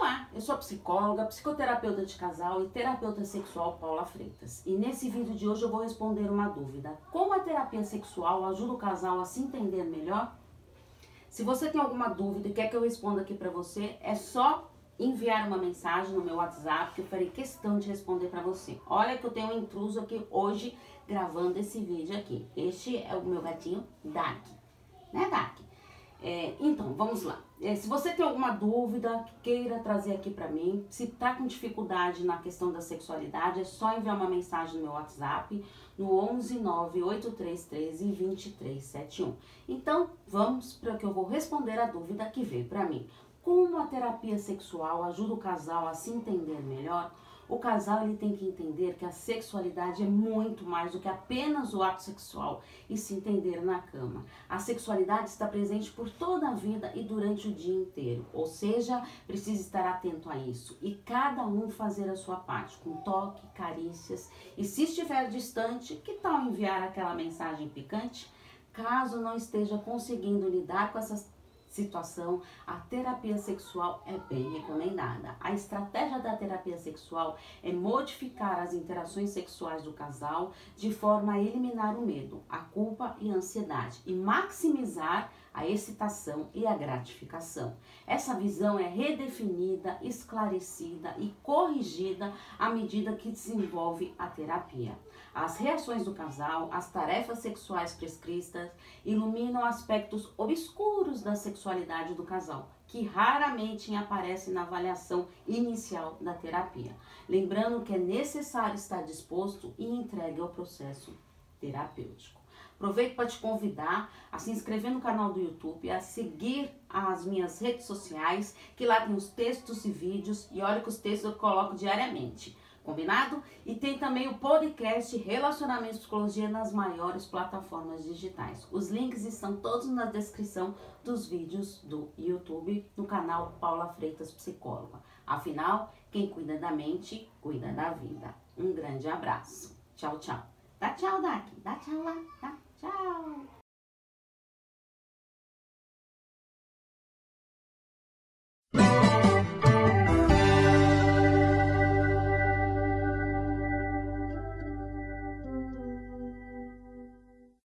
Olá, eu sou psicóloga, psicoterapeuta de casal e terapeuta sexual Paula Freitas. E nesse vídeo de hoje eu vou responder uma dúvida. Como a terapia sexual ajuda o casal a se entender melhor? Se você tem alguma dúvida e quer que eu responda aqui para você, é só enviar uma mensagem no meu WhatsApp que eu farei questão de responder para você. Olha que eu tenho um intruso aqui hoje gravando esse vídeo aqui. Este é o meu gatinho Dak, né Dak? É, então, vamos lá. É, se você tem alguma dúvida que queira trazer aqui para mim, se tá com dificuldade na questão da sexualidade, é só enviar uma mensagem no meu WhatsApp no 11 98313 2371. Então, vamos para que eu vou responder a dúvida que veio para mim. Como a terapia sexual ajuda o casal a se entender melhor? O casal ele tem que entender que a sexualidade é muito mais do que apenas o ato sexual e se entender na cama. A sexualidade está presente por toda a vida e durante o dia inteiro, ou seja, precisa estar atento a isso e cada um fazer a sua parte, com toque, carícias e se estiver distante, que tal enviar aquela mensagem picante? Caso não esteja conseguindo lidar com essas situação, a terapia sexual é bem recomendada. A estratégia da terapia sexual é modificar as interações sexuais do casal de forma a eliminar o medo, a culpa e a ansiedade e maximizar a excitação e a gratificação. Essa visão é redefinida, esclarecida e corrigida à medida que desenvolve a terapia. As reações do casal, as tarefas sexuais prescritas iluminam aspectos obscuros da sexualidade do casal, que raramente aparecem na avaliação inicial da terapia. Lembrando que é necessário estar disposto e entregue ao processo terapêutico. Aproveito para te convidar a se inscrever no canal do YouTube, a seguir as minhas redes sociais, que lá tem os textos e vídeos, e olha que os textos eu coloco diariamente. Combinado? E tem também o podcast Relacionamento e Psicologia nas maiores plataformas digitais. Os links estão todos na descrição dos vídeos do YouTube no canal Paula Freitas Psicóloga. Afinal, quem cuida da mente, cuida da vida. Um grande abraço. Tchau, tchau. Dá tchau, Daqui. Dá tchau lá. Tchau.